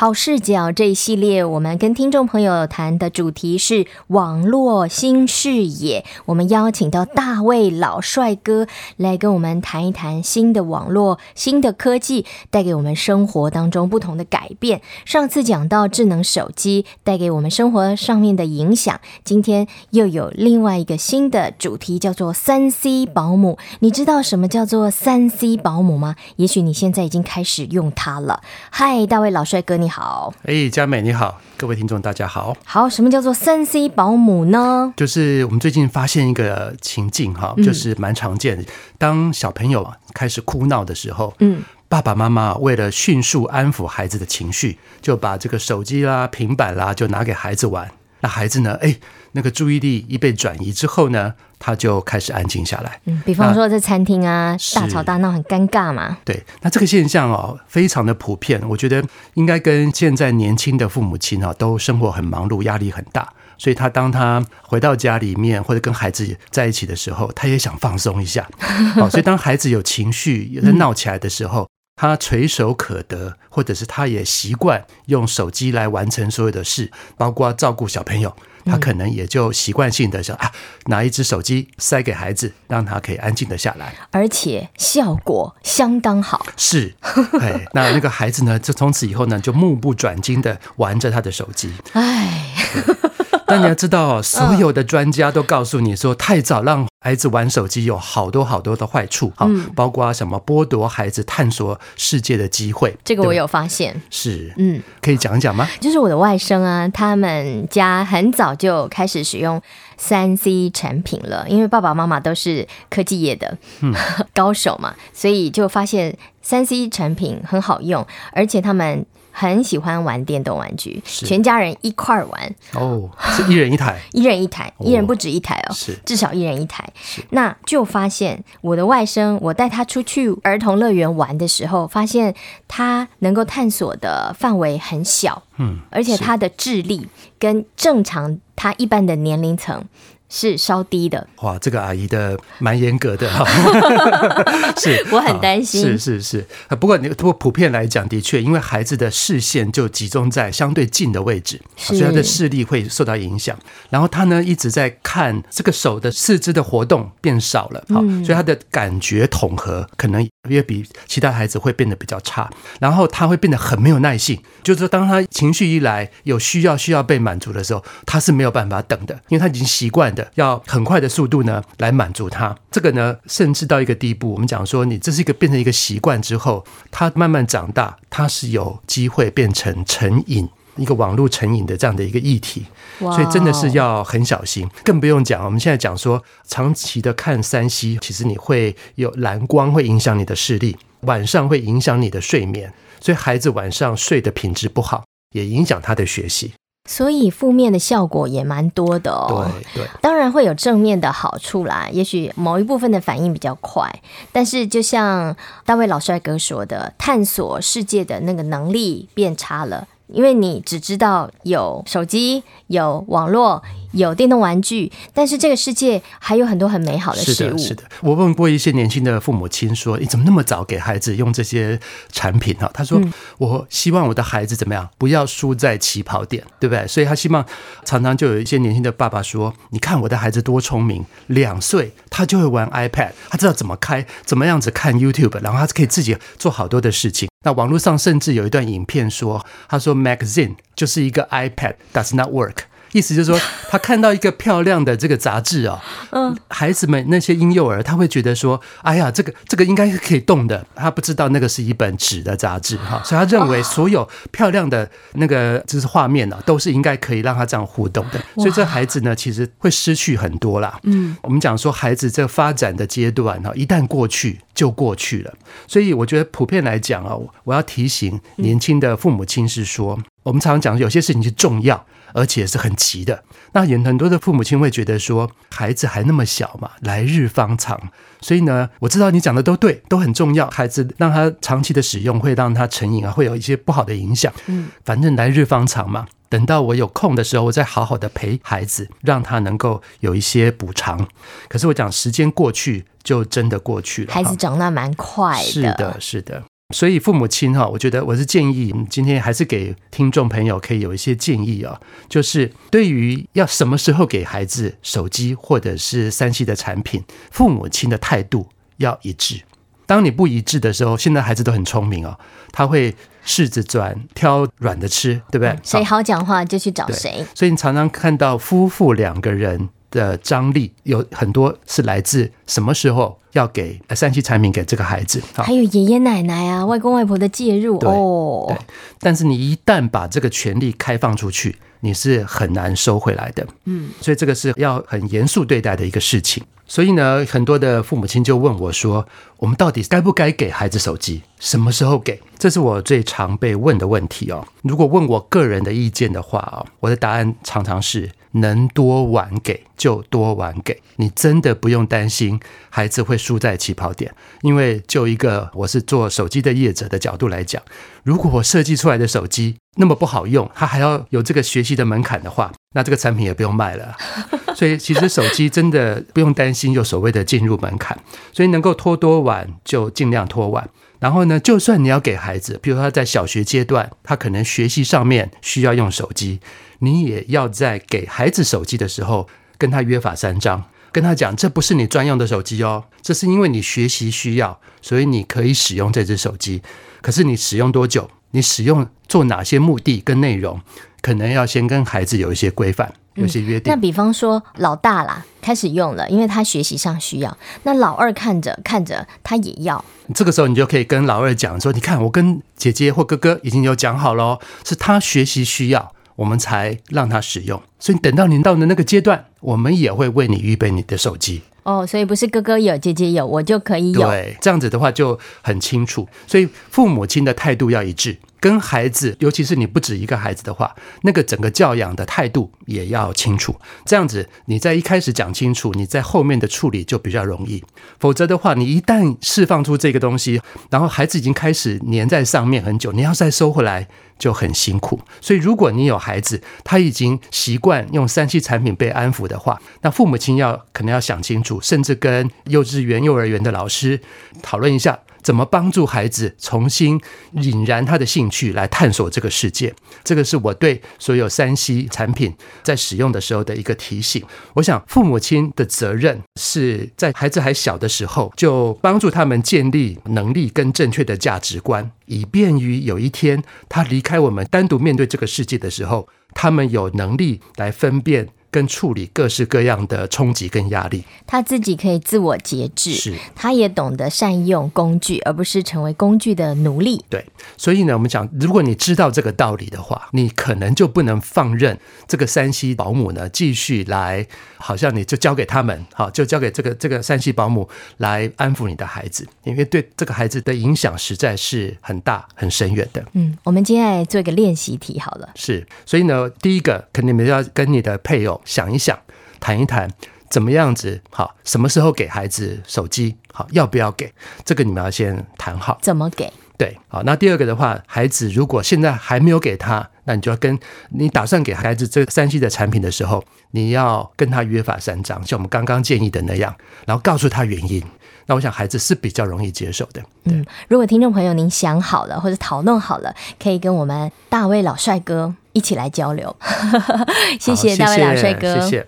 好视角这一系列，我们跟听众朋友谈的主题是网络新视野。我们邀请到大卫老帅哥来跟我们谈一谈新的网络、新的科技带给我们生活当中不同的改变。上次讲到智能手机带给我们生活上面的影响，今天又有另外一个新的主题，叫做三 C 保姆。你知道什么叫做三 C 保姆吗？也许你现在已经开始用它了。嗨，大卫老帅哥，你好。哎，佳美你好，各位听众大家好。好，什么叫做三 C 保姆呢？就是我们最近发现一个情境哈，就是蛮常见的。嗯、当小朋友开始哭闹的时候，嗯，爸爸妈妈为了迅速安抚孩子的情绪，就把这个手机啦、平板啦，就拿给孩子玩。那孩子呢？哎，那个注意力一被转移之后呢，他就开始安静下来。嗯，比方说在餐厅啊，大吵大闹很尴尬嘛。对，那这个现象哦，非常的普遍。我觉得应该跟现在年轻的父母亲啊，都生活很忙碌，压力很大。所以他当他回到家里面或者跟孩子在一起的时候，他也想放松一下。哦，所以当孩子有情绪、有在闹起来的时候。他垂手可得，或者是他也习惯用手机来完成所有的事，包括照顾小朋友，他可能也就习惯性的想啊，拿一只手机塞给孩子，让他可以安静的下来，而且效果相当好。是，哎，那那个孩子呢，就从此以后呢，就目不转睛的玩着他的手机。哎。但你要知道，所有的专家都告诉你说，太早让孩子玩手机有好多好多的坏处，好，包括什么剥夺孩子探索世界的机会。这个我有发现。是，嗯，可以讲一讲吗？就是我的外甥啊，他们家很早就开始使用三 C 产品了，因为爸爸妈妈都是科技业的 高手嘛，所以就发现三 C 产品很好用，而且他们。很喜欢玩电动玩具，全家人一块儿玩。哦，是一人一台，一人一台，一人不止一台哦，是。至少一人一台。那就发现我的外甥，我带他出去儿童乐园玩的时候，发现他能够探索的范围很小，嗯，而且他的智力跟正常他一般的年龄层。是稍低的哇，这个阿姨的蛮严格的哈，是，我很担心，是是是，不过你不过普遍来讲，的确，因为孩子的视线就集中在相对近的位置，所以他的视力会受到影响。然后他呢一直在看这个手的四肢的活动变少了，好，所以他的感觉统合可能也比其他孩子会变得比较差。然后他会变得很没有耐性，就是说当他情绪一来有需要需要被满足的时候，他是没有办法等的，因为他已经习惯的。要很快的速度呢，来满足他。这个呢，甚至到一个地步，我们讲说，你这是一个变成一个习惯之后，他慢慢长大，他是有机会变成成瘾，一个网络成瘾的这样的一个议题。所以真的是要很小心，更不用讲。我们现在讲说，长期的看三 C，其实你会有蓝光会影响你的视力，晚上会影响你的睡眠，所以孩子晚上睡的品质不好，也影响他的学习。所以负面的效果也蛮多的哦。对对，当然会有正面的好处啦。也许某一部分的反应比较快，但是就像大卫老帅哥说的，探索世界的那个能力变差了。因为你只知道有手机、有网络、有电动玩具，但是这个世界还有很多很美好的事物。是的，是的。我问过一些年轻的父母亲说：“你怎么那么早给孩子用这些产品？”哈，他说：“我希望我的孩子怎么样，不要输在起跑点，对不对？所以他希望常常就有一些年轻的爸爸说：‘你看我的孩子多聪明，两岁他就会玩 iPad，他知道怎么开，怎么样子看 YouTube，然后他可以自己做好多的事情。’那网络上甚至有一段影片说，他说。Magazine 就是一个 iPad does not work，意思就是说，他看到一个漂亮的这个杂志啊，嗯，孩子们那些婴幼儿他会觉得说，哎呀，这个这个应该是可以动的，他不知道那个是一本纸的杂志哈，所以他认为所有漂亮的那个就是画面呢，都是应该可以让他这样互动的，所以这孩子呢，其实会失去很多啦。嗯，我们讲说孩子这个发展的阶段哈，一旦过去就过去了，所以我觉得普遍来讲啊，我要提醒年轻的父母亲是说。我们常常讲，有些事情是重要，而且是很急的。那也很多的父母亲会觉得说，孩子还那么小嘛，来日方长。所以呢，我知道你讲的都对，都很重要。孩子让他长期的使用，会让他成瘾啊，会有一些不好的影响。嗯，反正来日方长嘛，等到我有空的时候，我再好好的陪孩子，让他能够有一些补偿。可是我讲，时间过去就真的过去了。孩子长大蛮快的。是的，是的。所以父母亲哈，我觉得我是建议，今天还是给听众朋友可以有一些建议啊，就是对于要什么时候给孩子手机或者是三 C 的产品，父母亲的态度要一致。当你不一致的时候，现在孩子都很聪明哦，他会柿子转，挑软的吃，对不对？谁好讲话就去找谁。所以你常常看到夫妇两个人的张力有很多是来自什么时候要给三 C 产品给这个孩子，还有爷爷奶奶啊、外公外婆的介入哦。对，但是你一旦把这个权利开放出去，你是很难收回来的。嗯，所以这个是要很严肃对待的一个事情。所以呢，很多的父母亲就问我说：“我们到底该不该给孩子手机？什么时候给？”这是我最常被问的问题哦。如果问我个人的意见的话啊，我的答案常常是：能多晚给就多晚给。你真的不用担心孩子会输在起跑点，因为就一个我是做手机的业者的角度来讲，如果我设计出来的手机那么不好用，它还要有这个学习的门槛的话，那这个产品也不用卖了。所以其实手机真的不用担心有所谓的进入门槛，所以能够拖多晚就尽量拖晚。然后呢，就算你要给孩子，比如说他在小学阶段，他可能学习上面需要用手机，你也要在给孩子手机的时候跟他约法三章，跟他讲，这不是你专用的手机哦，这是因为你学习需要，所以你可以使用这只手机。可是你使用多久？你使用做哪些目的跟内容，可能要先跟孩子有一些规范。有些约定。嗯，那比方说老大啦，开始用了，因为他学习上需要。那老二看着看着，他也要。这个时候你就可以跟老二讲说：“你看，我跟姐姐或哥哥已经有讲好了，是他学习需要，我们才让他使用。所以等到您到的那个阶段，我们也会为你预备你的手机。”哦，所以不是哥哥有，姐姐有，我就可以有。对，这样子的话就很清楚。所以父母亲的态度要一致。跟孩子，尤其是你不止一个孩子的话，那个整个教养的态度也要清楚。这样子，你在一开始讲清楚，你在后面的处理就比较容易。否则的话，你一旦释放出这个东西，然后孩子已经开始粘在上面很久，你要再收回来就很辛苦。所以，如果你有孩子，他已经习惯用三 C 产品被安抚的话，那父母亲要可能要想清楚，甚至跟幼稚园、幼儿园的老师讨论一下。怎么帮助孩子重新引燃他的兴趣来探索这个世界？这个是我对所有三 C 产品在使用的时候的一个提醒。我想父母亲的责任是在孩子还小的时候就帮助他们建立能力跟正确的价值观，以便于有一天他离开我们单独面对这个世界的时候，他们有能力来分辨。跟处理各式各样的冲击跟压力，他自己可以自我节制，是，他也懂得善用工具，而不是成为工具的奴隶。对，所以呢，我们讲，如果你知道这个道理的话，你可能就不能放任这个山西保姆呢继续来，好像你就交给他们，好，就交给这个这个山西保姆来安抚你的孩子，因为对这个孩子的影响实在是很大很深远的。嗯，我们今天来做一个练习题好了。是，所以呢，第一个肯定你们要跟你的配偶。想一想，谈一谈，怎么样子好？什么时候给孩子手机？好，要不要给？这个你们要先谈好。怎么给？对，好。那第二个的话，孩子如果现在还没有给他，那你就要跟你打算给孩子这个 3C 的产品的时候，你要跟他约法三章，像我们刚刚建议的那样，然后告诉他原因。那我想孩子是比较容易接受的。嗯，如果听众朋友您想好了或者讨论好了，可以跟我们大卫老帅哥一起来交流。谢谢大卫老帅哥，谢谢。